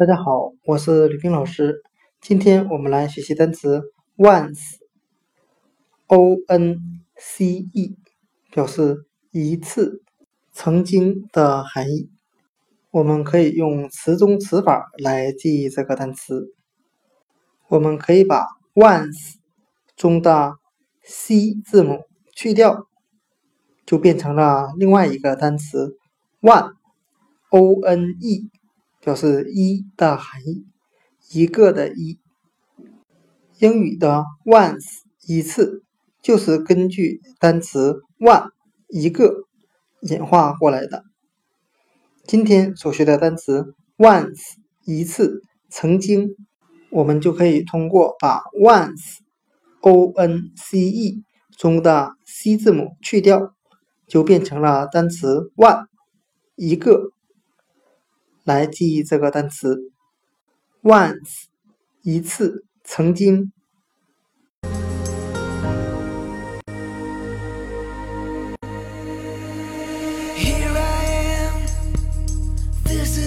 大家好，我是吕冰老师。今天我们来学习单词 once，o n c e，表示一次、曾经的含义。我们可以用词中词法来记忆这个单词。我们可以把 once 中的 c 字母去掉，就变成了另外一个单词 one，o n e。表示一的含义，一个的“一”。英语的 once 一次就是根据单词 one 一个演化过来的。今天所学的单词 once 一次曾经，我们就可以通过把 once o n c e 中的 c 字母去掉，就变成了单词 one 一个。来记忆这个单词，once 一次，曾经。Here I am, this